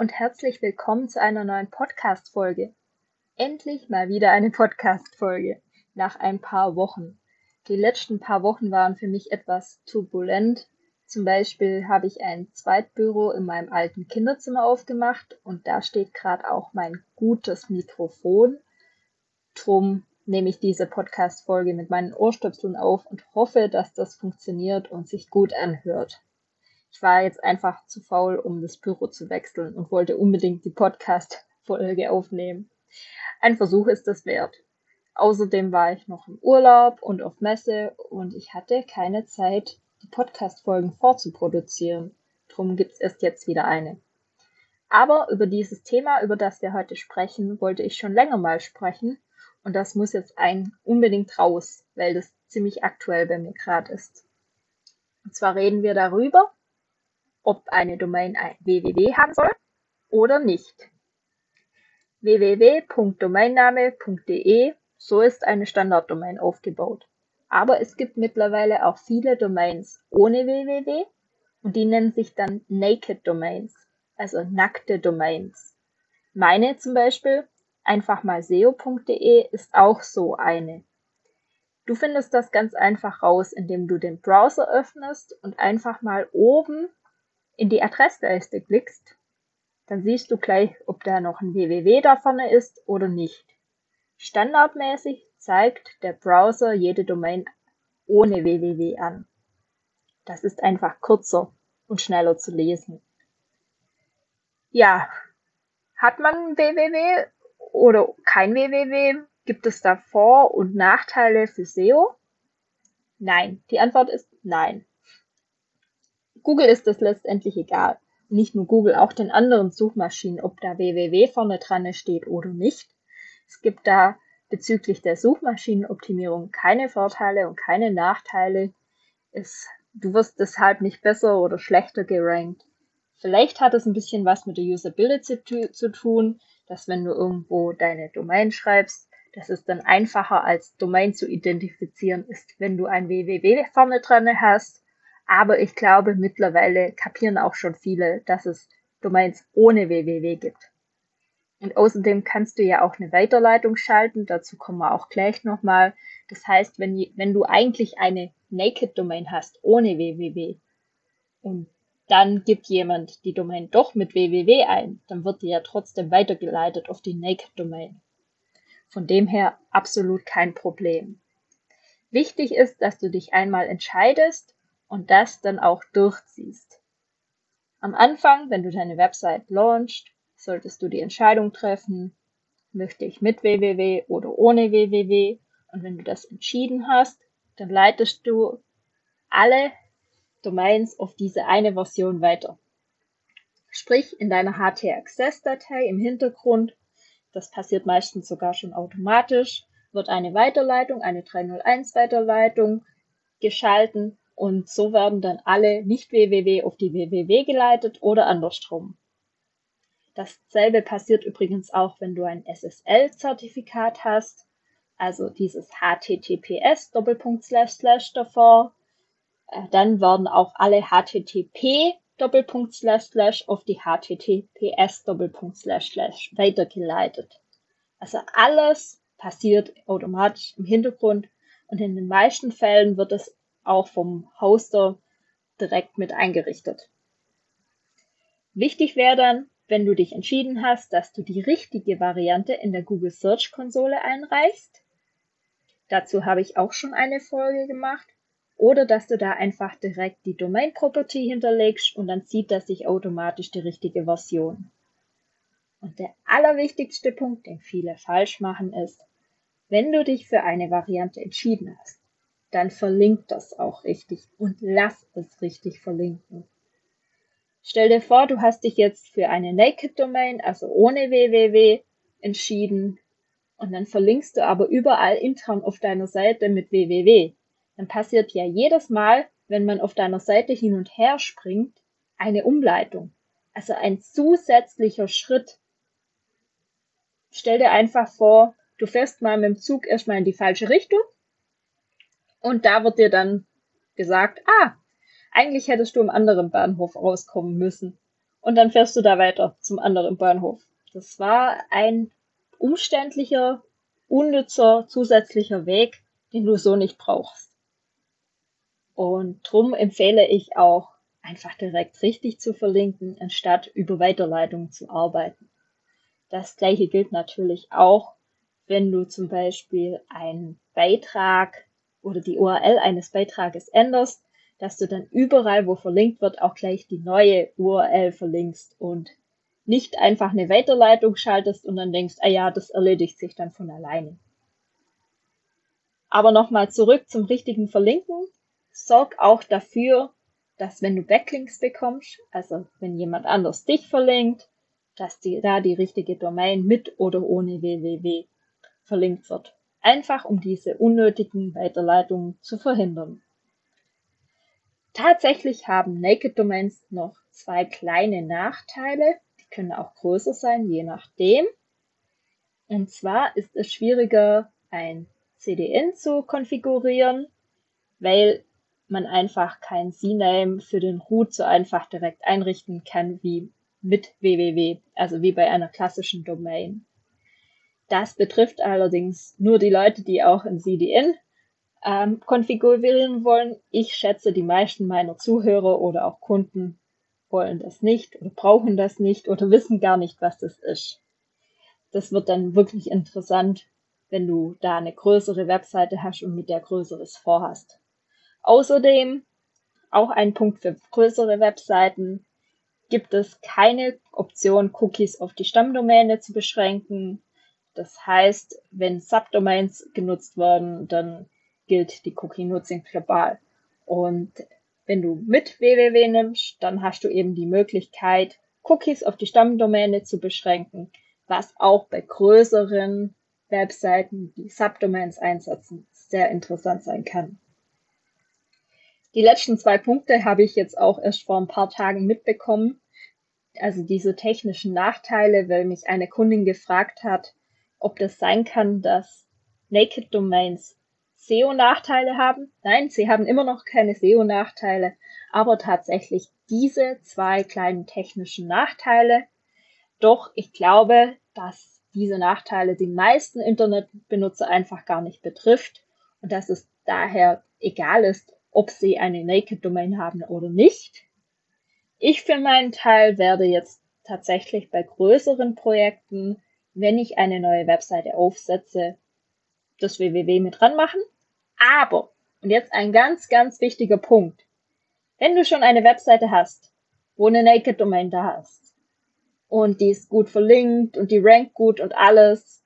Und herzlich willkommen zu einer neuen Podcast-Folge. Endlich mal wieder eine Podcast-Folge nach ein paar Wochen. Die letzten paar Wochen waren für mich etwas turbulent. Zum Beispiel habe ich ein Zweitbüro in meinem alten Kinderzimmer aufgemacht und da steht gerade auch mein gutes Mikrofon. Drum nehme ich diese Podcast-Folge mit meinen Ohrstöpseln auf und hoffe, dass das funktioniert und sich gut anhört. Ich war jetzt einfach zu faul, um das Büro zu wechseln und wollte unbedingt die Podcast-Folge aufnehmen. Ein Versuch ist es wert. Außerdem war ich noch im Urlaub und auf Messe und ich hatte keine Zeit, die Podcast-Folgen vorzuproduzieren. Drum gibt's erst jetzt wieder eine. Aber über dieses Thema, über das wir heute sprechen, wollte ich schon länger mal sprechen und das muss jetzt ein unbedingt raus, weil das ziemlich aktuell bei mir gerade ist. Und zwar reden wir darüber, ob eine Domain ein www haben soll oder nicht. www.domainname.de, so ist eine Standarddomain aufgebaut. Aber es gibt mittlerweile auch viele Domains ohne www und die nennen sich dann Naked Domains, also nackte Domains. Meine zum Beispiel, einfach mal seo.de, ist auch so eine. Du findest das ganz einfach raus, indem du den Browser öffnest und einfach mal oben in die Adressleiste klickst, dann siehst du gleich, ob da noch ein www da vorne ist oder nicht. Standardmäßig zeigt der Browser jede Domain ohne www an. Das ist einfach kürzer und schneller zu lesen. Ja, hat man www oder kein www? Gibt es da Vor- und Nachteile für SEO? Nein, die Antwort ist nein. Google ist das letztendlich egal. Nicht nur Google, auch den anderen Suchmaschinen, ob da www vorne dran steht oder nicht. Es gibt da bezüglich der Suchmaschinenoptimierung keine Vorteile und keine Nachteile. Es, du wirst deshalb nicht besser oder schlechter gerankt. Vielleicht hat es ein bisschen was mit der Usability zu, zu tun, dass wenn du irgendwo deine Domain schreibst, dass es dann einfacher als Domain zu identifizieren ist, wenn du ein www vorne dran hast aber ich glaube, mittlerweile kapieren auch schon viele, dass es Domains ohne www gibt. Und außerdem kannst du ja auch eine Weiterleitung schalten. Dazu kommen wir auch gleich nochmal. Das heißt, wenn, wenn du eigentlich eine Naked Domain hast, ohne www, und dann gibt jemand die Domain doch mit www ein, dann wird die ja trotzdem weitergeleitet auf die Naked Domain. Von dem her absolut kein Problem. Wichtig ist, dass du dich einmal entscheidest, und das dann auch durchziehst. Am Anfang, wenn du deine Website launchst, solltest du die Entscheidung treffen, möchte ich mit www oder ohne www. Und wenn du das entschieden hast, dann leitest du alle Domains auf diese eine Version weiter. Sprich, in deiner HT-Access-Datei im Hintergrund, das passiert meistens sogar schon automatisch, wird eine Weiterleitung, eine 301-Weiterleitung geschalten und so werden dann alle Nicht-WWW auf die WWW geleitet oder andersrum. Dasselbe passiert übrigens auch, wenn du ein SSL-Zertifikat hast, also dieses HTTPS Doppelpunkt Slash Slash davor. Äh, dann werden auch alle HTTP Doppelpunkt Slash Slash auf die HTTPS Doppelpunkt Slash Slash weitergeleitet. Also alles passiert automatisch im Hintergrund und in den meisten Fällen wird es auch vom Hoster direkt mit eingerichtet. Wichtig wäre dann, wenn du dich entschieden hast, dass du die richtige Variante in der Google Search Konsole einreichst. Dazu habe ich auch schon eine Folge gemacht. Oder dass du da einfach direkt die Domain Property hinterlegst und dann zieht das sich automatisch die richtige Version. Und der allerwichtigste Punkt, den viele falsch machen, ist, wenn du dich für eine Variante entschieden hast, dann verlinkt das auch richtig und lass es richtig verlinken. Stell dir vor, du hast dich jetzt für eine Naked Domain, also ohne www, entschieden und dann verlinkst du aber überall intern auf deiner Seite mit www. Dann passiert ja jedes Mal, wenn man auf deiner Seite hin und her springt, eine Umleitung. Also ein zusätzlicher Schritt. Stell dir einfach vor, du fährst mal mit dem Zug erstmal in die falsche Richtung und da wird dir dann gesagt, ah, eigentlich hättest du am anderen Bahnhof rauskommen müssen. Und dann fährst du da weiter zum anderen Bahnhof. Das war ein umständlicher, unnützer, zusätzlicher Weg, den du so nicht brauchst. Und drum empfehle ich auch, einfach direkt richtig zu verlinken, anstatt über Weiterleitung zu arbeiten. Das gleiche gilt natürlich auch, wenn du zum Beispiel einen Beitrag oder die URL eines Beitrages änderst, dass du dann überall, wo verlinkt wird, auch gleich die neue URL verlinkst und nicht einfach eine Weiterleitung schaltest und dann denkst, ah ja, das erledigt sich dann von alleine. Aber nochmal zurück zum richtigen Verlinken. Sorg auch dafür, dass wenn du Backlinks bekommst, also wenn jemand anders dich verlinkt, dass die, da die richtige Domain mit oder ohne www verlinkt wird. Einfach um diese unnötigen Weiterleitungen zu verhindern. Tatsächlich haben Naked Domains noch zwei kleine Nachteile. Die können auch größer sein, je nachdem. Und zwar ist es schwieriger, ein CDN zu konfigurieren, weil man einfach kein CNAME für den Root so einfach direkt einrichten kann wie mit www, also wie bei einer klassischen Domain. Das betrifft allerdings nur die Leute, die auch ein CDN ähm, konfigurieren wollen. Ich schätze, die meisten meiner Zuhörer oder auch Kunden wollen das nicht oder brauchen das nicht oder wissen gar nicht, was das ist. Das wird dann wirklich interessant, wenn du da eine größere Webseite hast und mit der größeres vorhast. Außerdem, auch ein Punkt für größere Webseiten, gibt es keine Option, Cookies auf die Stammdomäne zu beschränken. Das heißt, wenn Subdomains genutzt werden, dann gilt die Cookie-Nutzung global. Und wenn du mit www nimmst, dann hast du eben die Möglichkeit, Cookies auf die Stammdomäne zu beschränken, was auch bei größeren Webseiten, die Subdomains einsetzen, sehr interessant sein kann. Die letzten zwei Punkte habe ich jetzt auch erst vor ein paar Tagen mitbekommen. Also diese technischen Nachteile, weil mich eine Kundin gefragt hat, ob das sein kann, dass Naked Domains SEO-Nachteile haben. Nein, sie haben immer noch keine SEO-Nachteile, aber tatsächlich diese zwei kleinen technischen Nachteile. Doch ich glaube, dass diese Nachteile die meisten Internetbenutzer einfach gar nicht betrifft und dass es daher egal ist, ob sie eine Naked Domain haben oder nicht. Ich für meinen Teil werde jetzt tatsächlich bei größeren Projekten, wenn ich eine neue Webseite aufsetze, das www mit dran machen. Aber, und jetzt ein ganz, ganz wichtiger Punkt. Wenn du schon eine Webseite hast, wo eine Naked Domain da hast, und die ist gut verlinkt und die rankt gut und alles,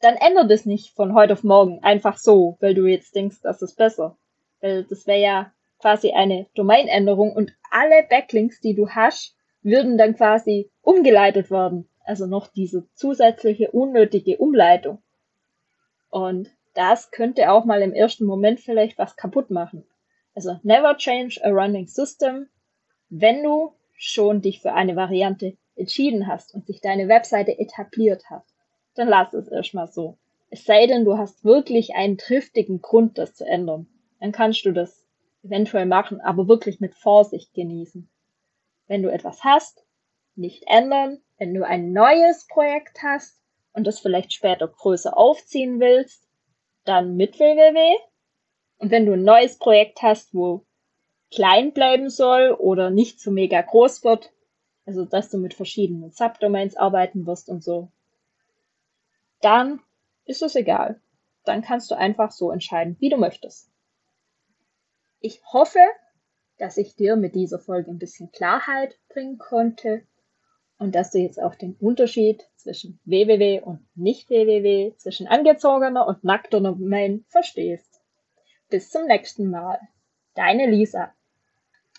dann ändert es nicht von heute auf morgen einfach so, weil du jetzt denkst, das ist besser. Weil das wäre ja quasi eine Domainänderung und alle Backlinks, die du hast, würden dann quasi umgeleitet werden. Also noch diese zusätzliche unnötige Umleitung. Und das könnte auch mal im ersten Moment vielleicht was kaputt machen. Also never change a running system. Wenn du schon dich für eine Variante entschieden hast und sich deine Webseite etabliert hat, dann lass es erstmal so. Es sei denn, du hast wirklich einen triftigen Grund, das zu ändern. Dann kannst du das eventuell machen, aber wirklich mit Vorsicht genießen. Wenn du etwas hast, nicht ändern. Wenn du ein neues Projekt hast, und das vielleicht später größer aufziehen willst, dann mit www. Und wenn du ein neues Projekt hast, wo klein bleiben soll oder nicht so mega groß wird, also dass du mit verschiedenen Subdomains arbeiten wirst und so, dann ist es egal. Dann kannst du einfach so entscheiden, wie du möchtest. Ich hoffe, dass ich dir mit dieser Folge ein bisschen Klarheit bringen konnte und dass du jetzt auch den Unterschied zwischen www und nicht www, zwischen angezogener und nackter Domain verstehst. Bis zum nächsten Mal. Deine Lisa.